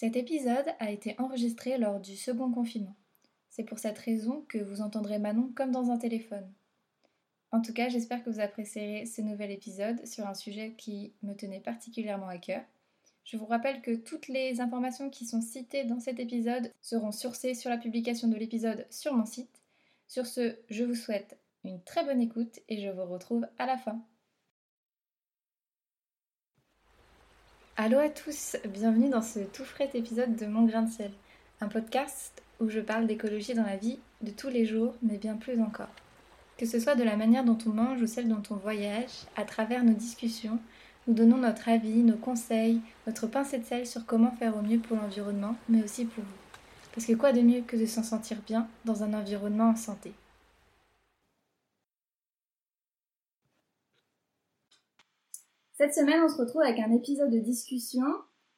Cet épisode a été enregistré lors du second confinement. C'est pour cette raison que vous entendrez Manon comme dans un téléphone. En tout cas, j'espère que vous apprécierez ce nouvel épisode sur un sujet qui me tenait particulièrement à cœur. Je vous rappelle que toutes les informations qui sont citées dans cet épisode seront sourcées sur la publication de l'épisode sur mon site. Sur ce, je vous souhaite une très bonne écoute et je vous retrouve à la fin. Allô à tous, bienvenue dans ce tout frais épisode de Mon Grain de Ciel, un podcast où je parle d'écologie dans la vie de tous les jours, mais bien plus encore. Que ce soit de la manière dont on mange ou celle dont on voyage, à travers nos discussions, nous donnons notre avis, nos conseils, notre pincée de sel sur comment faire au mieux pour l'environnement, mais aussi pour vous. Parce que quoi de mieux que de s'en sentir bien dans un environnement en santé? Cette semaine, on se retrouve avec un épisode de discussion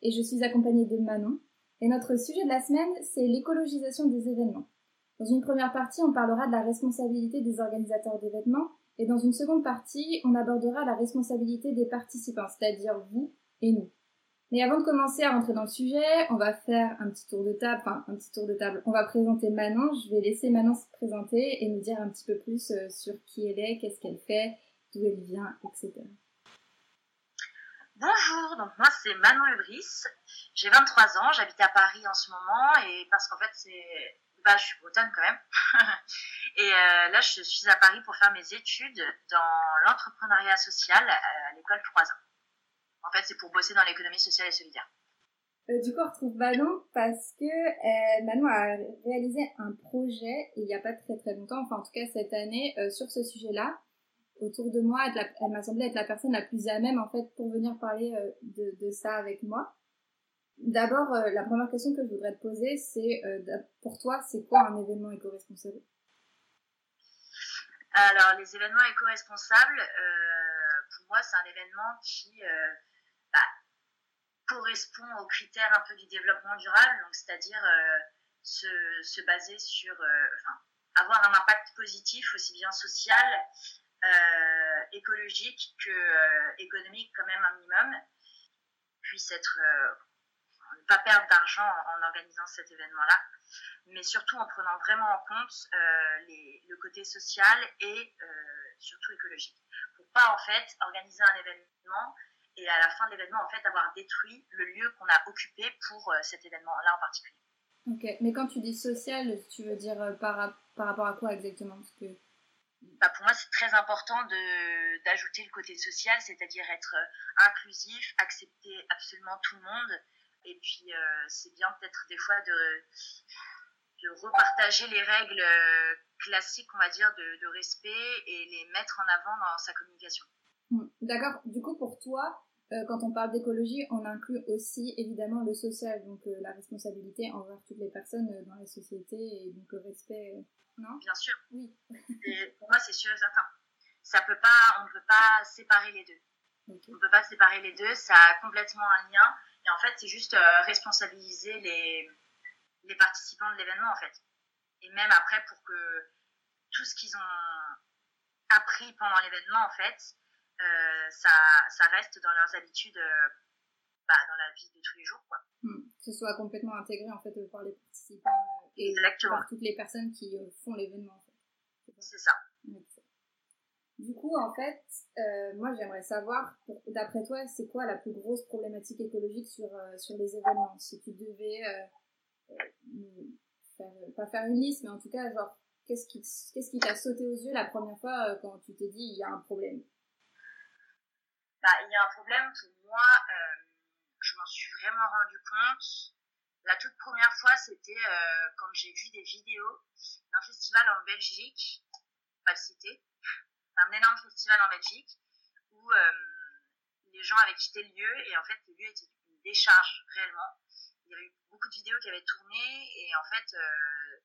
et je suis accompagnée de Manon. Et notre sujet de la semaine, c'est l'écologisation des événements. Dans une première partie, on parlera de la responsabilité des organisateurs d'événements et dans une seconde partie, on abordera la responsabilité des participants, c'est-à-dire vous et nous. Mais avant de commencer à rentrer dans le sujet, on va faire un petit tour de table, enfin un petit tour de table. On va présenter Manon. Je vais laisser Manon se présenter et nous dire un petit peu plus euh, sur qui elle est, qu'est-ce qu'elle fait, d'où elle vient, etc. Bonjour, donc moi c'est Manon Ebris, j'ai 23 ans, j'habite à Paris en ce moment et parce qu'en fait c'est... Bah, je suis bretonne quand même. et euh, là je suis à Paris pour faire mes études dans l'entrepreneuriat social à l'école 3 ans. En fait c'est pour bosser dans l'économie sociale et solidaire. Euh, du coup, on retrouve Manon parce que euh, Manon a réalisé un projet il n'y a pas très très longtemps, enfin en tout cas cette année, sur ce sujet-là autour de moi, elle, m'a semblé être la personne la plus à même en fait pour venir parler euh, de, ça avec moi. D'abord, euh, la première question que je voudrais te poser, c'est euh, pour toi, c'est quoi un événement éco-responsable? Alors, les événements éco-responsables, pour moi, c'est un événement qui bah, correspond aux critères un peu du développement durable, donc c'est-à-dire se, se, baser sur, enfin, avoir un impact positif aussi bien social écologique que euh, économique quand même un minimum, puisse être euh, ne pas perdre d'argent en, organisant cet événement-là, mais surtout en prenant vraiment en compte le côté social et surtout écologique. Pour pas en fait organiser un événement et à la fin de l'événement en fait avoir détruit le lieu qu'on a occupé pour cet événement-là en particulier. Ok, mais quand tu dis social, tu veux dire par, par rapport à quoi exactement? Bah, pour moi, c'est très important d'ajouter le côté social, c'est-à-dire être euh, inclusif, accepter absolument tout le monde. Et puis, euh, c'est bien peut-être des fois de, de repartager les règles euh, classiques, on va dire, de, de, respect et les mettre en avant dans sa communication. D'accord. Du coup, pour toi, quand on parle d'écologie, on inclut aussi évidemment le social, donc la responsabilité envers toutes les personnes dans la société et donc le respect non? Bien sûr. Oui. pour moi, c'est sûr et certain. Ça peut pas, on ne peut pas séparer les deux. On ne peut pas séparer les deux, ça a complètement un lien. Et en fait, c'est juste euh, responsabiliser les, les participants de l'événement, en fait. Et même après, pour que tout ce qu'ils ont appris pendant l'événement, en fait, euh, ça, ça, reste dans leurs habitudes, euh, bah, dans la vie de tous les jours, quoi. Hmm. Que ce soit complètement intégré, en fait, par les participants et par toutes les personnes qui euh, font l'événement. C'est ça. Du coup, en fait, euh, moi j'aimerais savoir, d'après toi, c'est quoi la plus grosse problématique écologique sur, euh, sur les événements? Si tu devais, faire, pas faire une liste, mais en tout cas, genre, qu'est-ce qui qu'est-ce qui t'a sauté aux yeux la première fois quand tu t'es dit il y a un problème? Bah, Il y a un problème pour moi, je m'en suis vraiment rendu compte la toute première fois, c'était euh, quand j'ai vu des vidéos d'un festival en Belgique, pas le citer, un énorme festival en Belgique, où euh, les gens avaient quitté le lieu et en fait le lieu était une décharge réellement. Il y avait eu beaucoup de vidéos qui avaient tourné et en fait euh,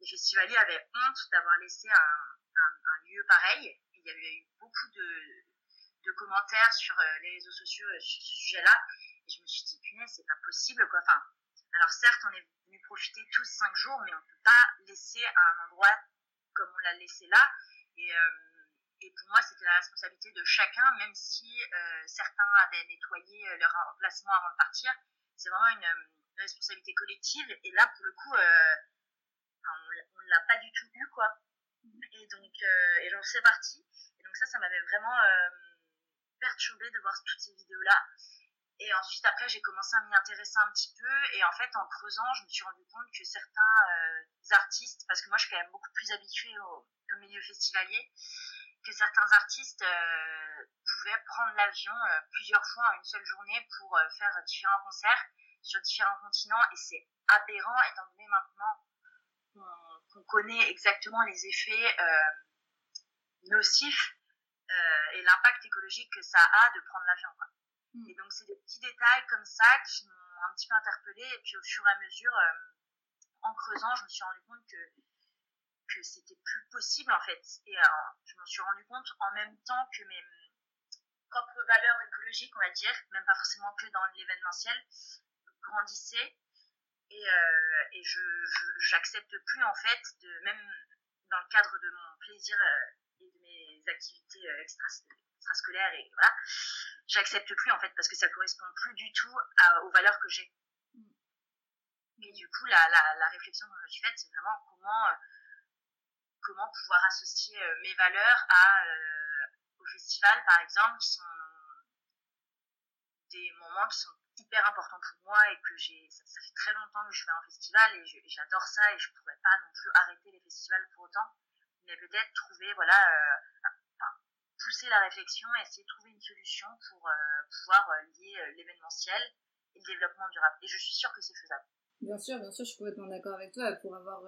les festivaliers avaient honte d'avoir laissé un, un, lieu pareil. Il y avait eu beaucoup de, de commentaires sur les réseaux sociaux sur ce sujet-là et je me suis dit punaise c'est pas possible quoi. Enfin alors certes, on est venu profiter tous cinq jours, mais on ne peut pas laisser un endroit comme on l'a laissé là. Et, euh, et pour moi, c'était la responsabilité de chacun, même si euh, certains avaient nettoyé leur emplacement avant de partir. C'est vraiment une, responsabilité collective. Et là, pour le coup, on ne l'a pas du tout eu, quoi. Et donc, et j'en fais partie. Et donc ça, ça m'avait vraiment de voir toutes ces vidéos-là. Et ensuite, après, j'ai commencé à m'y intéresser un petit peu. Et en fait, en creusant, je me suis rendu compte que certains artistes, parce que moi, je suis quand même beaucoup plus habituée au, milieu festivalier, que certains artistes euh, pouvaient prendre l'avion euh, plusieurs fois en une seule journée pour euh, faire différents concerts sur différents continents et c'est aberrant étant donné maintenant qu'on connaît exactement les effets nocifs et l'impact écologique que ça a de prendre l'avion. Mm. Et donc c'est des petits détails comme ça qui m'ont un petit peu interpellée et puis au fur et à mesure, en creusant, je me suis rendu compte que que c'était plus possible en fait. Et alors, je m'en suis rendu compte en même temps que mes propres valeurs écologiques, on va dire, même pas forcément que dans l'événementiel, grandissaient. Et, euh, et je j'accepte plus en fait, de, même dans le cadre de mon plaisir euh, activités euh, extrascolaires et voilà, j'accepte plus en fait parce que ça correspond plus du tout aux valeurs que j'ai. Mm. Et du coup, la, la, la réflexion que je me suis faite, c'est vraiment comment comment pouvoir associer euh, mes valeurs à, euh, au festival, par exemple, qui sont des moments qui sont hyper importants pour moi et que j'ai ça, fait très longtemps que je vais en festival et j'adore ça et je pourrais pas non plus arrêter les festivals pour autant mais peut-être trouver voilà euh, enfin, pousser la réflexion et essayer de trouver une solution pour pouvoir lier l'événementiel et le développement durable et je suis sûre que c'est faisable bien sûr bien sûr je suis complètement d'accord avec toi pour avoir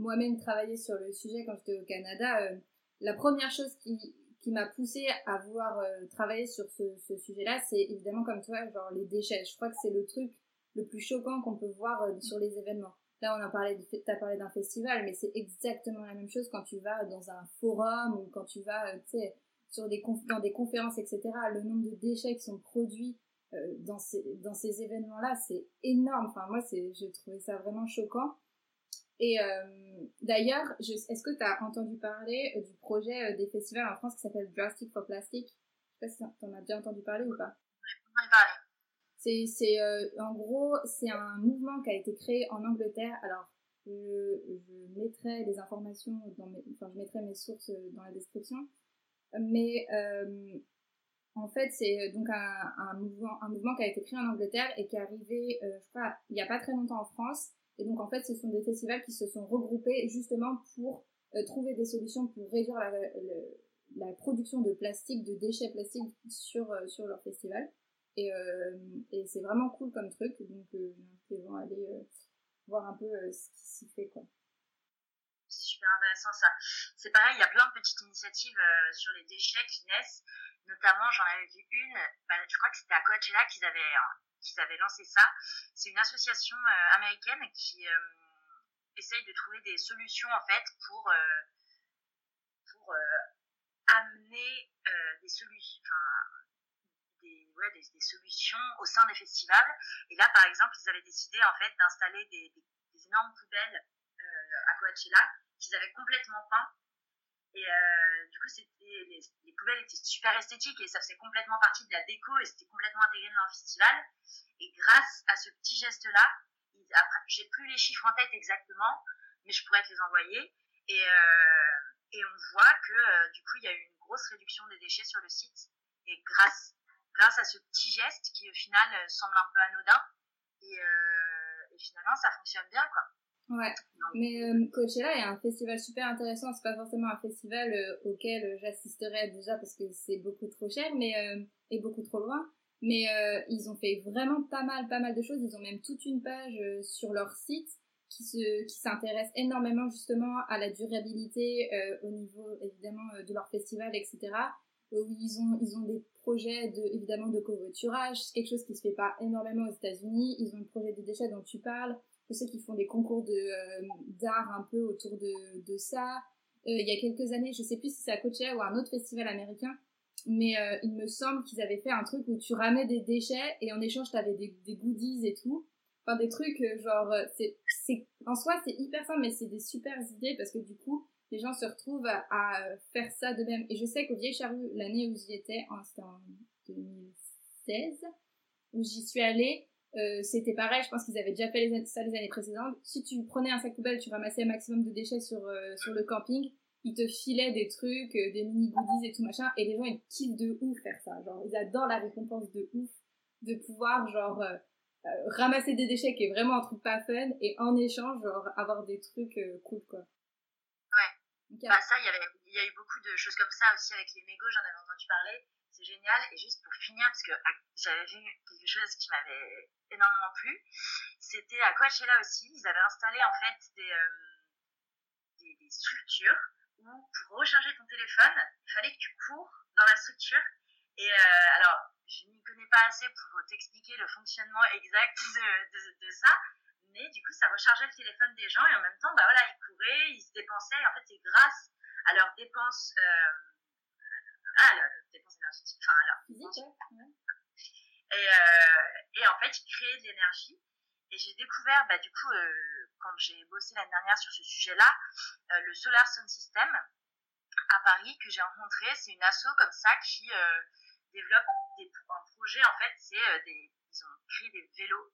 moi-même travaillé sur le sujet quand j'étais au Canada, euh, la première chose qui, qui m'a poussée à vouloir euh, travailler sur ce, ce sujet-là, c'est évidemment comme toi, genre les déchets. Je crois que c'est le truc le plus choquant qu'on peut voir euh, sur les événements. Là, on a parlé, t'as parlé d'un festival, mais c'est exactement la même chose quand tu vas dans un forum ou quand tu vas, tu sais, sur des dans des conférences, etc. Le nombre de déchets qui sont produits dans ces dans ces événements-là, c'est énorme. Enfin, moi, c'est, j'ai trouvé ça vraiment choquant. Et euh, d'ailleurs, est-ce que tu as entendu parler euh, du projet euh, des festivals en France qui s'appelle Drastic for Plastic? Je sais pas si tu en as déjà entendu parler ou pas. C'est, c'est en gros, c'est un mouvement qui a été créé en Angleterre. Alors, je, mettrai les informations mes, enfin, je mettrai mes sources dans la description. Mais en fait, c'est donc un, mouvement, un mouvement qui a été créé en Angleterre et qui est arrivé, je crois, il n'y a pas très longtemps en France et donc, en fait, ce sont des festivals qui se sont regroupés justement pour euh, trouver des solutions pour réduire la, la, production de plastique, de déchets plastiques sur, euh, sur leur festival. Et, euh, et c'est vraiment cool comme truc. Donc, ils vont aller voir un peu ce qui s'y fait, quoi. C'est super intéressant ça. C'est pareil, il y a plein de petites initiatives sur les déchets qui naissent. Notamment, j'en avais vu une, bah, je crois que c'était à Coachella qu'ils avaient qu'ils avaient lancé ça. C'est une association euh, américaine qui euh, essaye de trouver des solutions en fait pour euh, pour amener des solutions des, solutions au sein des festivals et là par exemple ils avaient décidé en fait d'installer des, énormes poubelles à Coachella qu'ils avaient complètement peint et euh, du coup, les, les, poubelles étaient super esthétiques et ça faisait complètement partie de la déco et c'était complètement intégré dans le festival. Et grâce à ce petit geste-là, j'ai plus les chiffres en tête exactement, mais je pourrais te les envoyer. Et, euh, et on voit que euh, du coup, il y a eu une grosse réduction des déchets sur le site. Et grâce, grâce à ce petit geste qui au final euh, semble un peu anodin, et, euh, et finalement, ça fonctionne bien, quoi. Ouais, mais euh, Coachella est un festival super intéressant. C'est pas forcément un festival euh, auquel j'assisterais déjà parce que c'est beaucoup trop cher, mais euh, et beaucoup trop loin. Mais ils ont fait vraiment pas mal, pas mal de choses. Ils ont même toute une page sur leur site qui se, qui s'intéresse énormément justement à la durabilité au niveau évidemment de leur festival, etc. Où ils ont, ils ont des projets de, évidemment de covoiturage, quelque chose qui se fait pas énormément aux États-Unis. Ils ont le projet de déchets dont tu parles je sais qu'ils font des concours de euh, d'art un peu autour de, de ça. Euh, il y a quelques années, je sais plus si c'est à Coachella ou un autre festival américain, mais euh, il me semble qu'ils avaient fait un truc où tu ramais des déchets et en échange tu avais des, des goodies et tout. Enfin des trucs genre c'est c'est en soi c'est hyper simple mais c'est des super idées parce que du coup les gens se retrouvent à, faire ça de même. Et je sais qu'au Vieille Charrue, l'année où j'y étais, c'était en 2016, où j'y suis allée, euh, c'était pareil, je pense qu'ils avaient déjà fait ça les années précédentes. Si tu prenais un sac poubelle, tu ramassais un maximum de déchets sur, euh, sur le camping, ils te filaient des trucs, euh, des mini goodies et tout machin, et les gens ils kiffent de ouf faire ça. Genre, ils adorent la récompense de ouf de pouvoir, genre, ramasser des déchets qui est vraiment un truc pas fun, et en échange, genre, avoir des trucs cool, quoi. Bah, ça, il y avait, il y a eu beaucoup de choses comme ça aussi avec les mégots, j'en avais entendu parler. C'est génial. Et juste pour finir, parce que ah, j'avais vu quelque chose qui m'avait énormément plu, c'était à Coachella aussi, ils avaient installé en fait des, euh, des, structures où pour recharger ton téléphone, il fallait que tu cours dans la structure. Et euh, alors, je n'y connais pas assez pour t'expliquer le fonctionnement exact de, de, ça, du coup, ça rechargeait le téléphone des gens et en même temps, bah voilà, ils couraient, ils se dépensaient. Et en fait, c'est grâce à leurs dépenses. Euh, ah, la dépense énergétique, enfin, alors. Physique, ouais. Et, euh, et en fait, il créait de l'énergie. Et j'ai découvert, bah, du coup, euh, quand j'ai bossé l'année dernière sur ce sujet-là, le Solar Sun System à Paris que j'ai rencontré. C'est une asso comme ça qui développe des, un projet. En fait, c'est des, ils ont créé des vélos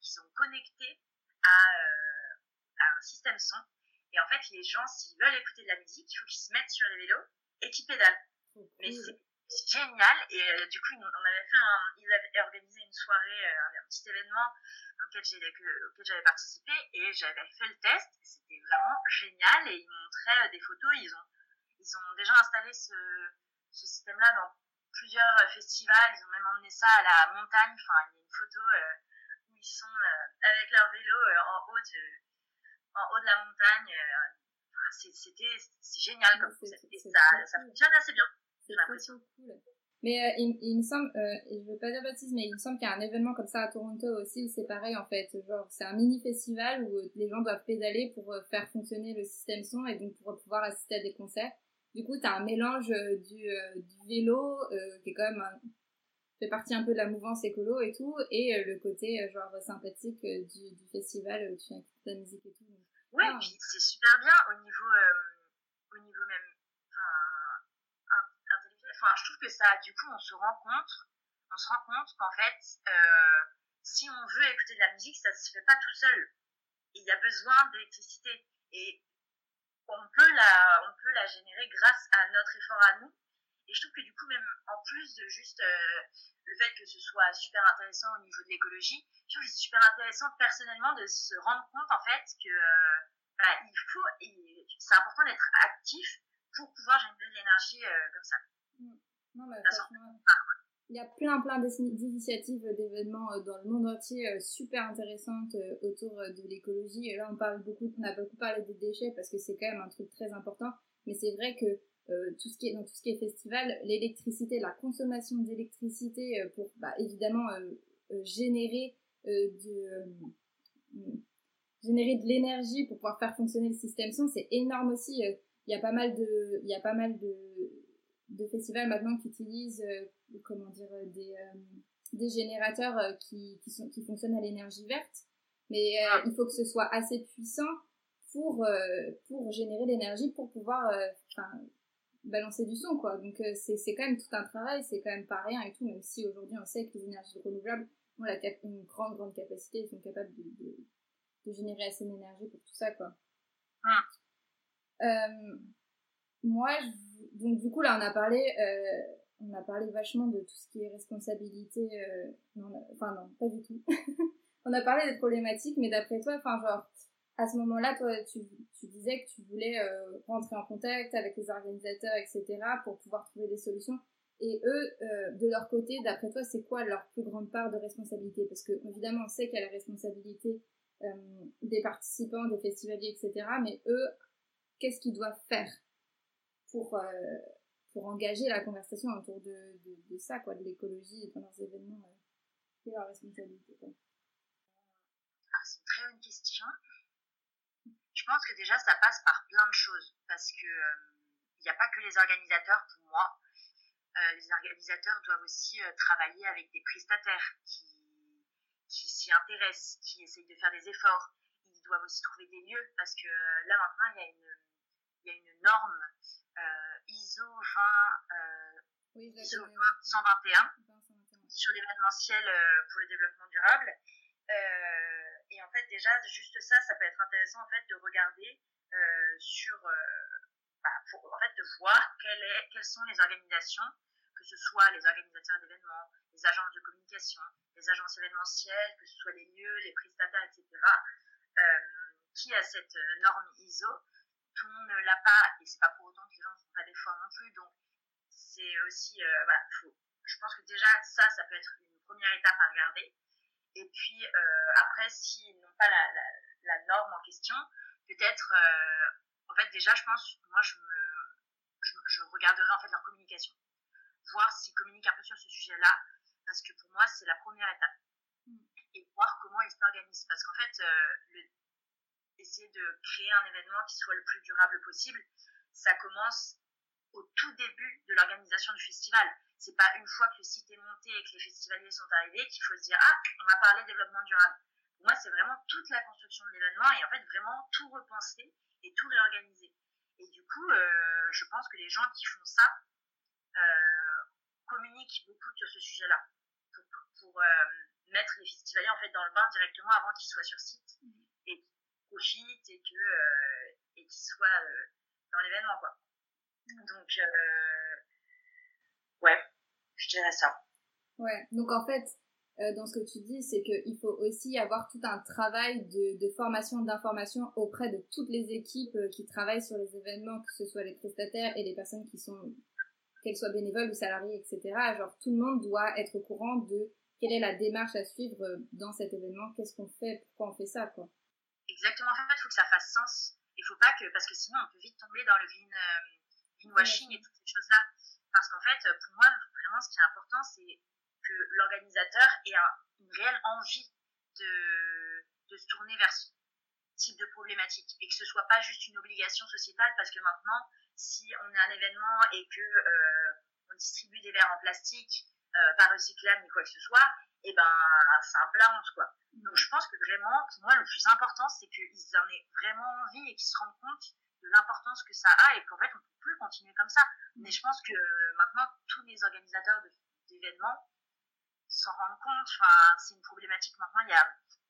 qui sont connectés à, euh, à un système son. Et en fait, les gens, s'ils veulent écouter de la musique, il faut qu'ils se mettent sur les vélos et qu'ils pédalent. Mais c'est génial. Et euh, du coup, on avait fait un, ils avaient organisé une soirée, euh, un, petit événement auquel j'avais participé et j'avais fait le test. C'était vraiment génial et ils montraient euh, des photos. Ils ont, ils ont déjà installé ce, ce système-là dans plusieurs festivals. Ils ont même emmené ça à la montagne. Enfin, il y a une photo où ils sont avec leur vélo en haut de, en haut de la montagne. c'était, c'est génial comme ça, ça fonctionne assez bien. C'est trop cool. Mais euh, il, il, me semble, euh, je veux pas dire bêtise, mais il me semble qu'il y a un événement comme ça à Toronto aussi, c'est pareil en fait. Genre, c'est un mini festival où euh, les gens doivent pédaler pour euh, faire fonctionner le système son et donc pour pouvoir assister à des concerts. Du coup, t'as un mélange du, du vélo qui est quand même un, fait partie un peu de la mouvance écolo et tout, et le côté genre sympathique du, du festival où tu écoutes la musique et tout. ouais, et puis c'est super bien au niveau, au niveau même enfin, je trouve que ça, du coup, on se rend compte, on se rend compte qu'en fait, euh, si on veut écouter de la musique, ça se fait pas tout seul. Il y a besoin d'électricité et on peut la, on peut la générer grâce à notre effort à nous. Et je trouve que du coup, même en plus de juste euh, le fait que ce soit super intéressant au niveau de l'écologie, je trouve que c'est super intéressant personnellement de se rendre compte en fait que euh, bah, il faut, c'est important d'être actif pour pouvoir générer de l'énergie euh, comme ça. Non, mais franchement, il y a plein, plein d'initiatives, d'événements dans le monde entier super intéressantes autour de l'écologie. Et là, on parle beaucoup, on a beaucoup parlé des déchets parce que c'est quand même un truc très important. Mais c'est vrai que tout ce qui est dans tout ce qui est festival, l'électricité, la consommation d'électricité pour bah, évidemment générer de générer de l'énergie pour pouvoir faire fonctionner le système son, c'est énorme aussi. Il y a pas mal de il y a pas mal de de festivals maintenant qui utilisent euh, comment dire euh, des euh, des générateurs qui qui sont qui fonctionnent à l'énergie verte mais il faut que ce soit assez puissant pour pour générer l'énergie pour pouvoir enfin balancer du son quoi. Donc c'est c'est quand même tout un travail c'est quand même pas rien et tout même si aujourd'hui on sait que les énergies renouvelables ont la une grande grande capacité ils sont capables de, de, de générer assez d'énergie pour tout ça quoi. Euh, moi je donc du coup là on a parlé euh, on a parlé vachement de tout ce qui est responsabilité euh, non, enfin non pas du tout. On a parlé des problématiques mais d'après toi enfin genre à ce moment-là toi tu, disais que tu voulais euh, rentrer en contact avec les organisateurs etc pour pouvoir trouver des solutions et eux euh, de leur côté d'après toi c'est quoi leur plus grande part de responsabilité? Parce que évidemment on sait qu'il y a la responsabilité euh, des participants des festivaliers etc mais eux qu'est-ce qu'ils doivent faire pour, pour engager la conversation autour de, de, de ça, quoi, de l'écologie dans leurs événements. C'est leur responsabilité. Ah, c'est une très bonne question. Je pense que déjà, ça passe par plein de choses. Parce que il euh, n'y a pas que les organisateurs, pour moi. Euh, les organisateurs doivent aussi euh, travailler avec des prestataires qui, qui s'y intéressent, qui essayent de faire des efforts. Ils doivent aussi trouver des lieux parce que là maintenant il y a une, y a une norme ISO 20, euh, oui, ISO 121 sur l'événementiel pour le développement durable. Et en fait, déjà, juste ça, ça peut être intéressant en fait de regarder sur, bah, pour, en fait, de voir quelles sont les organisations, que ce soit les organisateurs d'événements, les agences de communication, les agences événementielles, que ce soit les lieux, les prestataires, etc., qui a cette norme ISO? Tout le monde ne l'a pas et c'est pas pour autant que les gens ne font pas d'efforts non plus. Donc c'est aussi, euh, voilà, faut, je pense que déjà ça, ça peut être une première étape à regarder. Et puis euh, après, s'ils n'ont pas la, la, la, norme en question, peut-être, euh, en fait déjà, je pense, moi je me, je, je regarderai en fait leur communication, voir s'ils communiquent un peu sur ce sujet-là, parce que pour moi c'est la première étape. Mm. Et voir comment ils s'organisent, parce qu'en fait, le essayer de créer un événement qui soit le plus durable possible, ça commence au tout début de l'organisation du festival. C'est pas une fois que le site est monté et que les festivaliers sont arrivés qu'il faut se dire ah on va parler développement durable. Pour moi c'est vraiment toute la construction de l'événement et en fait vraiment tout repenser et tout réorganiser. Et du coup euh, je pense que les gens qui font ça euh, communiquent beaucoup sur ce sujet-là pour, pour, euh, mettre les festivaliers en fait dans le bain directement avant qu'ils soient sur site et profite et que et qu'il soit euh, dans l'événement quoi. Donc euh, ouais, je dirais ça. Ouais, donc en fait, dans ce que tu dis, c'est qu'il faut aussi avoir tout un travail de, de formation, d'information auprès de toutes les équipes qui travaillent sur les événements, que ce soit les prestataires et les personnes qui sont, qu'elles soient bénévoles ou salariées, etc. Genre, tout le monde doit être au courant de quelle est la démarche à suivre dans cet événement, qu'est-ce qu'on fait, pourquoi on fait ça, quoi. Exactement. En fait, il faut que ça fasse sens. Il faut pas que, parce que sinon, on peut vite tomber dans le green, euh, washing et toutes ces choses-là. Parce qu'en fait, pour moi, vraiment, ce qui est important, c'est que l'organisateur ait une réelle envie de, se tourner vers ce type de problématique et que ce soit pas juste une obligation sociétale parce que maintenant, si on est un événement et que euh, on distribue des verres en plastique, euh, pas recyclables ni quoi que ce soit, et eh ben c'est un plat honte quoi. Donc je pense que vraiment, pour moi, le plus important, c'est qu'ils en aient vraiment envie et qu'ils se rendent compte l'importance que ça a et qu'en fait, on ne peut plus continuer comme ça. Mais je pense que maintenant, tous les organisateurs d'événements s'en rendent compte. Enfin, c'est une problématique. Maintenant, il y a,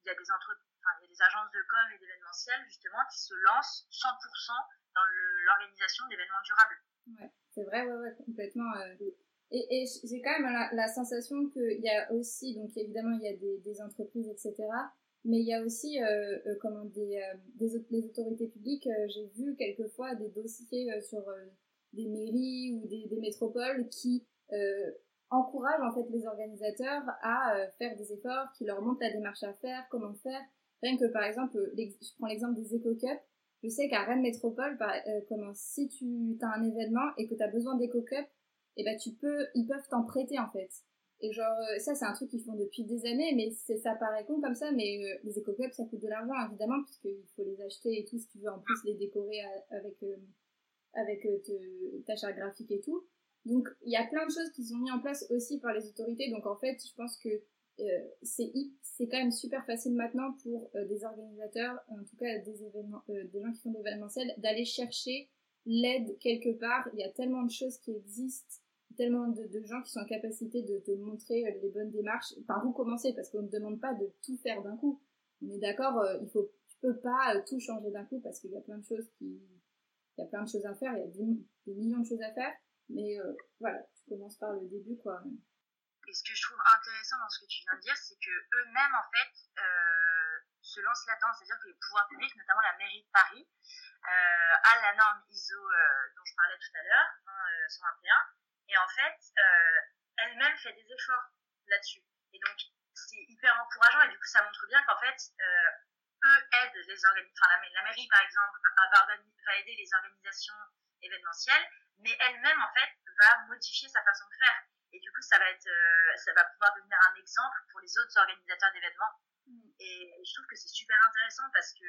il y a des il y a des agences de com et d'événementiel, justement, qui se lancent 100% dans l'organisation d'événements durables. Ouais, c'est vrai, ouais, ouais, complètement. Euh, et, et j'ai quand même la, la sensation qu'il y a aussi, donc évidemment, il y a des entreprises, etc. Mais il y a aussi euh, euh euh, des, des, autorités publiques. Euh, j'ai vu quelquefois des dossiers sur des mairies ou des, métropoles qui encouragent en fait les organisateurs à faire des efforts, qui leur montrent la démarche à faire, comment faire. Rien que par exemple, je prends l'exemple des éco-cups. Je sais qu'à Rennes Métropole, par, comment, si tu as un événement et que tu as besoin d'éco-cups, et ben tu peux, ils peuvent t'en prêter en fait. Et genre, euh, ça c'est un truc qu'ils font depuis des années, mais ça paraît con comme ça, mais euh, les éco-cups ça coûte de l'argent évidemment, puisqu'il faut les acheter et tout, si tu veux en plus les décorer avec, euh, avec ta charte graphique et tout. Donc il y a plein de choses qui sont mises en place aussi par les autorités, donc en fait je pense que c'est c'est quand même super facile maintenant pour des organisateurs, en tout cas des des gens qui font de l'événementiel, d'aller chercher l'aide quelque part. Il y a tellement de choses qui existent tellement de, gens qui sont en capacité de te montrer euh, les bonnes démarches, par où commencer, parce qu'on ne demande pas de tout faire d'un coup. On est d'accord, euh, il faut, tu peux pas euh, tout changer d'un coup parce qu'il y a plein de choses qui, il y a plein de choses à faire, il y a des, millions de choses à faire, mais euh, voilà, tu commences par le début, quoi. Et ce que je trouve intéressant dans ce que tu viens de dire, c'est que eux-mêmes, en fait, se lancent là-dedans, c'est-à-dire que les pouvoirs publics, notamment la mairie de Paris, a la norme ISO dont je parlais tout à l'heure, hein, 121, et en fait, euh, elle-même fait des efforts là-dessus. Et donc, c'est hyper encourageant et du coup, ça montre bien qu'en fait, euh, eux aident les organisations, enfin, la, mairie par exemple va, va, aider les organisations événementielles, mais elle-même en fait va modifier sa façon de faire. Et du coup, ça va être, euh, ça va pouvoir devenir un exemple pour les autres organisateurs d'événements. Mm. Et je trouve que c'est super intéressant parce que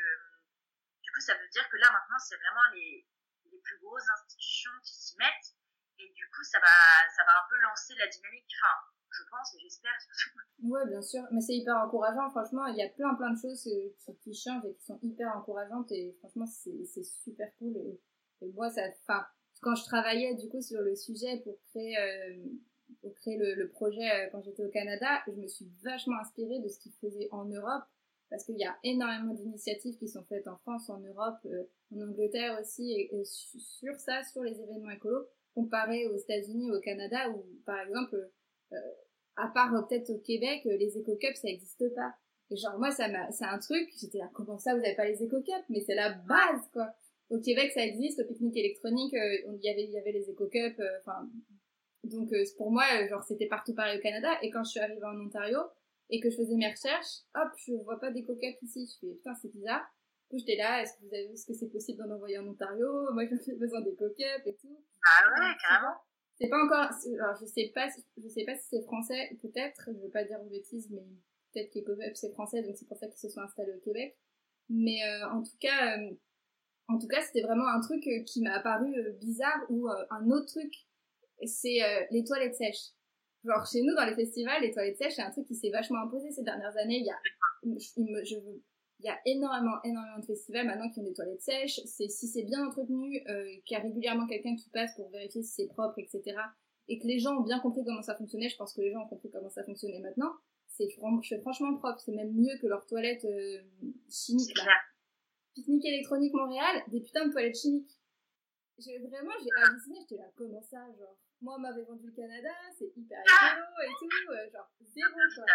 du coup, ça veut dire que là maintenant, c'est vraiment les, les plus grosses institutions qui s'y mettent et du coup, ça va, ça va un peu lancer la dynamique. Enfin, je pense et j'espère surtout. Ouais, bien sûr. Mais c'est hyper encourageant. Franchement, il y a plein, plein de choses qui, qui changent et qui sont hyper encourageantes. Et franchement, c'est super cool. Et, moi, ça, enfin, quand je travaillais du coup sur le sujet pour créer, euh, pour créer le, projet quand j'étais au Canada, je me suis vachement inspirée de ce qu'ils faisaient en Europe parce qu'il y a énormément d'initiatives qui sont faites en France, en Europe, en Angleterre aussi, et, sur ça, sur les événements écolos, comparé aux États-Unis, au Canada, où par exemple, à part peut-être au Québec, les éco-cups ça n'existe pas. Et genre, moi, ça c'est un truc, j'étais là, comment ça, vous avez pas les éco-cups? Mais c'est la base, quoi. Au Québec, ça existe, au pique-nique électronique, euh, il y avait, y avait les éco-cups, euh, enfin, donc, euh, pour moi, genre, c'était partout pareil au Canada. Et quand je suis arrivée en Ontario, et que je faisais mes recherches, hop, je vois pas d'éco-cups ici. Je fais, putain, c'est bizarre. J'étais là, est-ce que vous avez vu ce que c'est possible d'en envoyer en Ontario? Moi, j'ai besoin d'éco-cups et tout. Ah ouais, carrément. C'est pas encore, alors, je sais pas, je sais pas si c'est français, peut-être, je veux pas dire une bêtise, mais peut-être qu'EcoWeb c'est français, donc c'est pour ça qu'ils se sont installés au Québec. Mais euh, en tout cas, euh, en tout cas, c'était vraiment un truc euh, qui m'a apparu bizarre ou un autre truc, c'est les toilettes sèches. Genre chez nous dans les festivals, les toilettes sèches, c'est un truc qui s'est vachement imposé ces dernières années. Il y a, je, il y a énormément, énormément de festivals maintenant qui ont des toilettes sèches. C'est si c'est bien entretenu, qu'il y a régulièrement quelqu'un qui passe pour vérifier si c'est propre, etc. Et que les gens ont bien compris comment ça fonctionnait. Je pense que les gens ont compris comment ça fonctionnait maintenant c'est franchement propre, c'est même mieux que leurs toilettes euh, chimiques là. Pique-nique électronique Montréal, des putains de toilettes chimiques. J'ai vraiment j'ai halluciné, j'étais là comment ça genre? Moi on m'avait vendu le Canada, c'est hyper écolo et tout, euh, genre zéro quoi.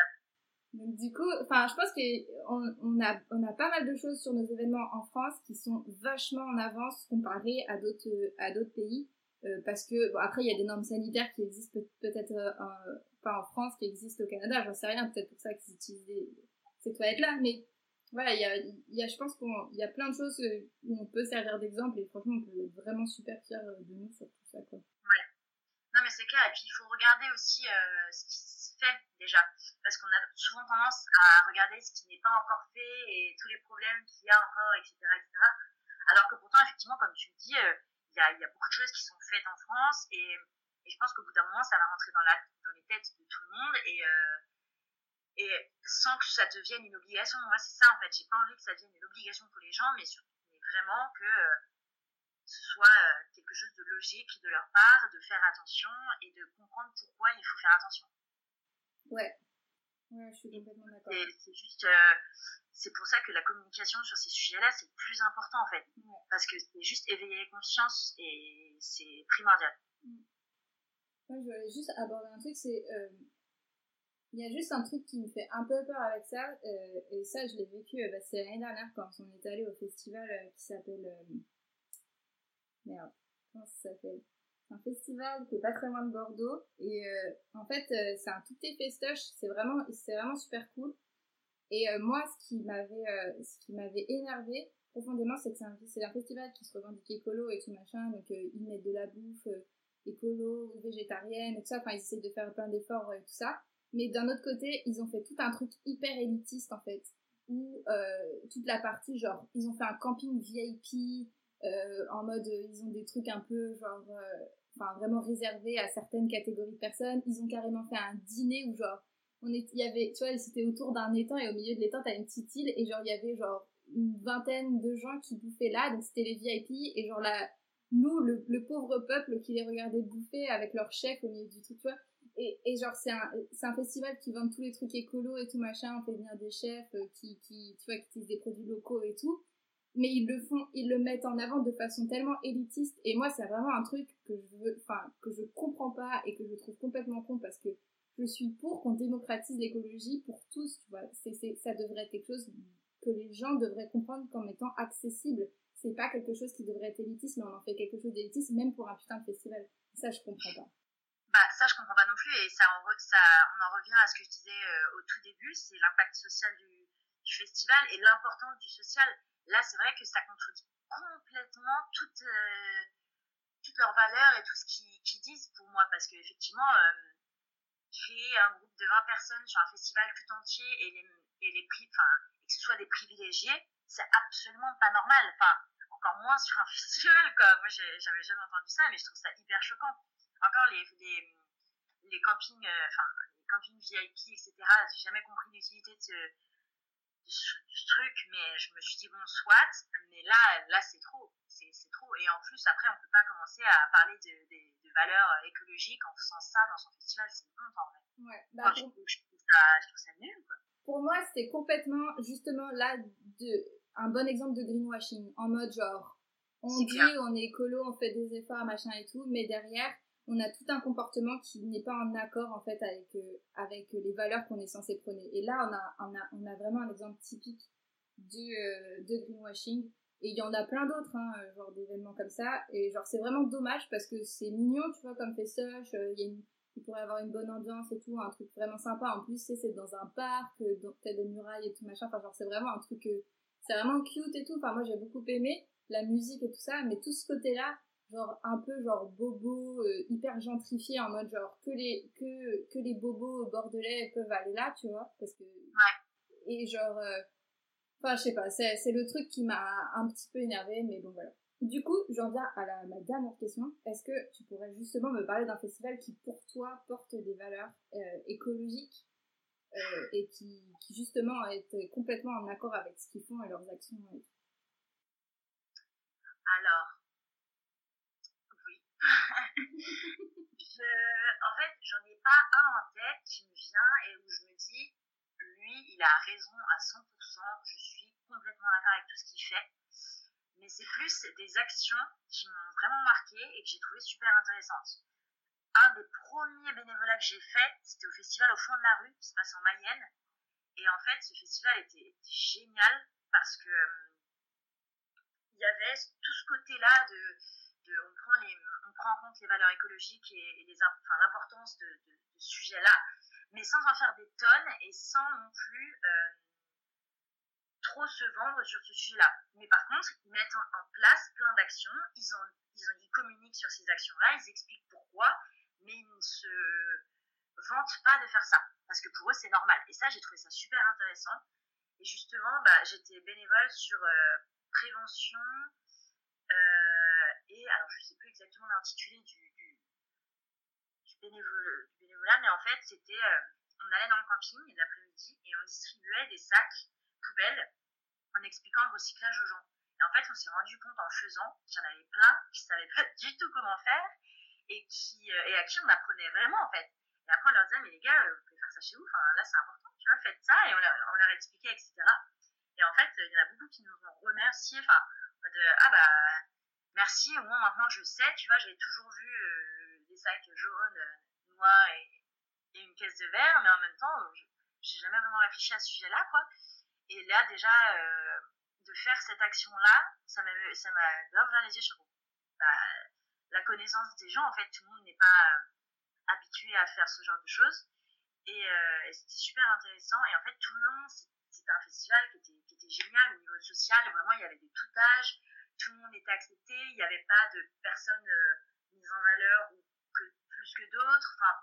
Donc du coup, enfin je pense qu'on on a on a pas mal de choses sur nos événements en France qui sont vachement en avance comparé à d'autres à d'autres pays. Euh, parce que bon, après il y a des normes sanitaires qui existent peut-être euh, pas en France, qui existent au Canada, j'en sais rien, peut-être pour ça qu'ils utilisent ces toilettes-là, mais voilà, il y a, y a, je pense qu'il y a plein de choses euh, où on peut servir d'exemple et franchement on peut être vraiment super fiers de nous sur tout ça quoi. Ouais. Non mais c'est clair et puis il faut regarder aussi ce qui déjà parce qu'on a souvent tendance à regarder ce qui n'est pas encore fait et tous les problèmes qu'il y a encore etc etc alors que pourtant effectivement comme tu le dis il y a, beaucoup de choses qui sont faites en France et, je pense qu'au bout d'un moment, ça va rentrer dans, la, dans les têtes de tout le monde et, euh, et sans que ça devienne une obligation. Moi, c'est ça en fait. J'ai pas envie que ça devienne une obligation pour les gens, mais, vraiment que euh, ce soit euh, quelque chose de logique de leur part, de faire attention et de comprendre pourquoi il faut faire attention. Ouais. Ouais, je suis complètement d'accord. C'est juste, euh, c'est pour ça que la communication sur ces sujets-là, c'est le plus important en fait. Parce que c'est juste éveiller les consciences et c'est primordial. Moi, je voulais juste aborder un truc, c'est. Euh, il y a juste un truc qui me fait un peu peur avec ça, euh, et ça, je l'ai vécu, bah, c'est l'année dernière quand on est allé au festival qui s'appelle. merde, comment ça s'appelle? Un festival qui est pas très loin de Bordeaux et en fait c'est un tout petit festoche c'est vraiment c'est vraiment super cool et euh, moi, ce qui m'avait, euh, ce qui m'avait énervé profondément, c'est que c'est un, c'est un festival qui se revendique écolo et tout machin, donc euh, ils mettent de la bouffe écolo, végétarienne, et tout ça. Enfin, ils essaient de faire plein d'efforts et tout ça. Mais d'un autre côté, ils ont fait tout un truc hyper élitiste en fait, où toute la partie genre, ils ont fait un camping VIP en mode, ils ont des trucs un peu genre, enfin vraiment réservés à certaines catégories de personnes. Ils ont carrément fait un dîner où genre on il y avait, tu vois, c'était autour d'un étang et au milieu de l'étang, t'as une petite île et genre, il y avait genre une vingtaine de gens qui bouffaient là, donc c'était les VIP et genre là, nous, le, pauvre peuple qui les regardait bouffer avec leur chef au milieu du truc, tu vois. Et, et genre, c'est un, c'est un festival qui vend tous les trucs écolos et tout machin, on fait venir des chefs euh, qui, qui, tu vois, qui utilisent des produits locaux et tout. Mais ils le font, ils le mettent en avant de façon tellement élitiste. Et moi, c'est vraiment un truc que je veux, enfin, que je comprends pas et que je trouve complètement con parce que je suis pour qu'on démocratise l'écologie pour tous, tu vois. C'est, ça devrait être quelque chose que les gens devraient comprendre comme étant accessible. C'est pas quelque chose qui devrait être élitiste, mais on en fait quelque chose d'élitiste, même pour un putain de festival. Ça, je comprends pas. Bah, ça, je comprends pas non plus, et ça, on, ça, on en revient à ce que je disais euh, au tout début, c'est l'impact social du, du festival et l'importance du social. Là, c'est vrai que ça contredit complètement toutes, euh, toutes leurs valeurs et tout ce qu'ils disent pour moi, parce qu'effectivement, euh, créer un groupe de 20 personnes sur un festival tout entier et les, et les prix, enfin, que ce soit des privilégiés, c'est absolument pas normal. Enfin, encore moins sur un festival, quoi. Moi, j'avais jamais entendu ça, mais je trouve ça hyper choquant. Encore les, les, les campings, euh, les campings VIP, etc. J'ai jamais compris l'utilité de ce, ce, truc, mais je me suis dit, bon, soit, mais là, là c'est trop. C'est trop. Et en plus, après, on peut pas commencer à parler de, de, de valeurs écologiques en faisant ça dans son festival. C'est honte, en vrai. Ouais, bah, je, trouve, je, trouve ça, je, trouve ça, nul, quoi. Pour moi, c'était complètement, justement, là, de, un bon exemple de greenwashing. En mode, genre, on dit, on est écolo, on fait des efforts, machin et tout, mais derrière, on a tout un comportement qui n'est pas en accord en fait avec euh, avec les valeurs qu'on est censé prôner. Et là, on a on a vraiment un exemple typique de euh, de greenwashing. Et il y en a plein d'autres, hein, genre d'événements comme ça. Et genre c'est vraiment dommage parce que c'est mignon, tu vois, comme. Euh, il il pourrait avoir une bonne ambiance et tout, un truc vraiment sympa. En plus, c'est dans un parc, t'as des murailles et tout machin. Enfin genre c'est vraiment un truc, c'est vraiment cute et tout. Enfin moi j'ai beaucoup aimé la musique et tout ça, mais tout ce côté-là, genre un peu genre bobo euh, hyper gentrifié en mode genre que les que que les bobos bordelais peuvent aller là tu vois parce que ouais. et genre euh, enfin je sais pas c'est c'est le truc qui m'a un petit peu énervé mais bon voilà. Du coup j'en viens à la, ma dernière question. Est-ce que tu pourrais justement me parler d'un festival qui pour toi porte des valeurs euh, écologiques et qui, qui justement est complètement en accord avec ce qu'ils font et leurs actions alors en fait, j'en ai pas un en tête qui me vient et où je me dis, lui, il a raison à 100%, je suis complètement d'accord avec tout ce qu'il fait. Mais c'est plus des actions qui m'ont vraiment marqué et que j'ai trouvé super intéressantes. Un des premiers bénévolats que j'ai fait, c'était au festival au fond de la rue, qui se passe en Mayenne. Et en fait, ce festival était, génial parce que euh, il y avait tout ce côté-là de, on prend en compte les valeurs écologiques et, les, enfin, l'importance de, ce sujet-là, mais sans en faire des tonnes et sans non plus euh, trop se vendre sur ce sujet-là. Mais par contre, ils mettent en, place plein d'actions, ils, ils communiquent sur ces actions-là, ils expliquent pourquoi, mais ils ne se vantent pas de faire ça, parce que pour eux, c'est normal. Et ça, j'ai trouvé ça super intéressant. Et justement, bah, j'étais bénévole sur euh, prévention, euh, et alors je sais plus exactement l'intitulé du, bénévolat, mais en fait c'était, euh, on allait dans le camping l'après-midi et on distribuait des sacs poubelles en expliquant le recyclage aux gens. Et en fait on s'est rendu compte en faisant qu'il y en avait plein qui savaient pas du tout comment faire et qui euh, et à qui on apprenait vraiment en fait. Et après on leur disait mais les gars vous pouvez faire ça chez vous, enfin là c'est important, tu vois, faites ça et on leur, on leur expliquait etc. Et en fait il y en a beaucoup qui nous ont remercié, enfin de ah bah merci, au moins maintenant je sais, tu vois, j'ai toujours vu euh, des sacs jaunes, euh, noirs et, une caisse de verre, mais en même temps, euh, j'ai jamais vraiment réfléchi à ce sujet-là, quoi. Et là, déjà, de faire cette action-là, ça m'a ça m'a ouvert les yeux sur bah, la connaissance des gens. En fait, tout le monde n'est pas habitué à faire ce genre de choses. Et, c'était super intéressant. Et en fait, tout le long, c'était un festival qui était, génial au niveau social. Vraiment, il y avait des tout âges tout le monde était accepté, il n'y avait pas de personnes euh, mises en valeur ou que, plus que d'autres. Enfin,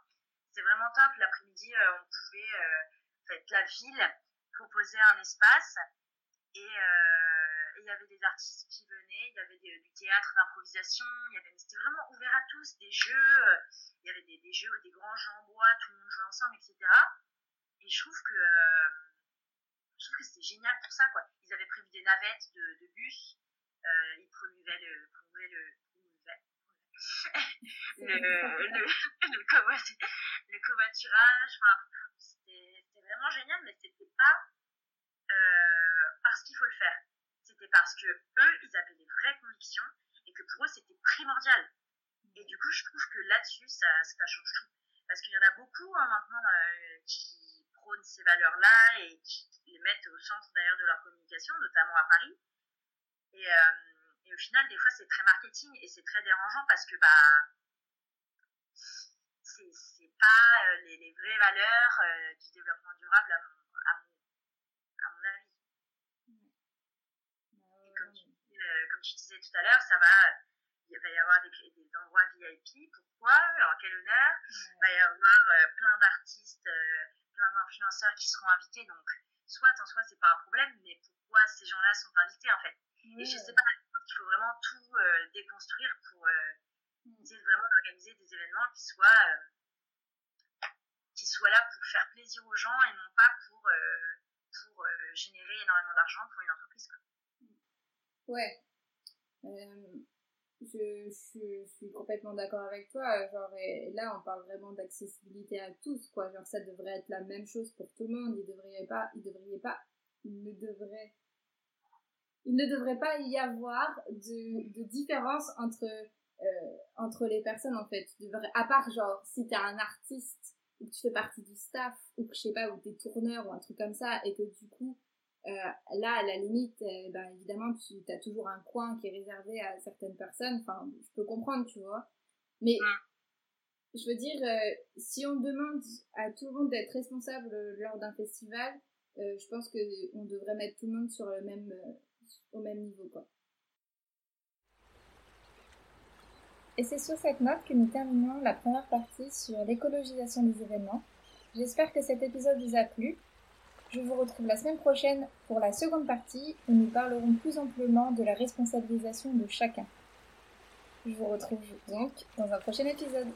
c'est vraiment top. L'après-midi, euh, on pouvait, euh, en fait, la ville proposer un espace et il y avait des artistes qui venaient, il y avait du théâtre d'improvisation, c'était vraiment ouvert à tous, des jeux, il y avait des, jeux, des grands jeux en bois, tout le monde jouait ensemble, etc. Et je trouve que, que c'était génial pour ça, quoi. Ils avaient prévu des navettes de, bus, il promouvait le, le, le, le, le, le covoiturage. Enfin, c'était vraiment génial, mais c'était pas euh, parce qu'il faut le faire. C'était parce que eux, ils avaient des vraies convictions et que pour eux, c'était primordial. Et du coup, je trouve que là-dessus, ça, ça change tout. Parce qu'il y en a beaucoup hein, maintenant euh, qui prônent ces valeurs-là et qui les mettent au centre d'ailleurs de leur communication, notamment à Paris. Et, euh, et au final, des fois, c'est très marketing et c'est très dérangeant parce que bah, c'est pas euh, les, les, vraies valeurs euh, du développement durable à mon, à mon, à mon avis. Et comme tu, euh, comme tu, disais tout à l'heure, ça va, il va y avoir des, des endroits VIP. Pourquoi? En quel honneur? Il va y avoir plein d'artistes, plein d'influenceurs qui seront invités. Donc, soit en soi, c'est pas un problème, mais pourquoi ces gens-là sont invités en fait et je sais pas, il faut vraiment tout euh, déconstruire pour euh, mm. essayer vraiment d'organiser des événements qui soient, euh, qui soient là pour faire plaisir aux gens et non pas pour pour générer énormément d'argent pour une entreprise. Quoi. Ouais. Je, je, suis complètement d'accord avec toi. Genre, et là, on parle vraiment d'accessibilité à tous, quoi. Genre, ça devrait être la même chose pour tout le monde. Il devrait pas, il devrait pas, il ne devrait, il ne devrait pas y avoir de, de différence entre, euh, entre les personnes, en fait. Devrait, à part, genre, si t'es un artiste, ou que tu fais partie du staff, ou que je sais pas, ou t'es tourneur, ou un truc comme ça, et que du coup, euh, là, à la limite, euh, ben, évidemment, tu as toujours un coin qui est réservé à certaines personnes. Enfin, je peux comprendre, tu vois. Mais je veux dire, euh, si on demande à tout le monde d'être responsable lors d'un festival, je pense qu'on devrait mettre tout le monde sur le même, au même niveau, quoi. Et c'est sur cette note que nous terminons la première partie sur l'écologisation des événements. J'espère que cet épisode vous a plu je vous retrouve la semaine prochaine pour la seconde partie où nous parlerons plus amplement de la responsabilisation de chacun. Je vous retrouve donc dans un prochain épisode.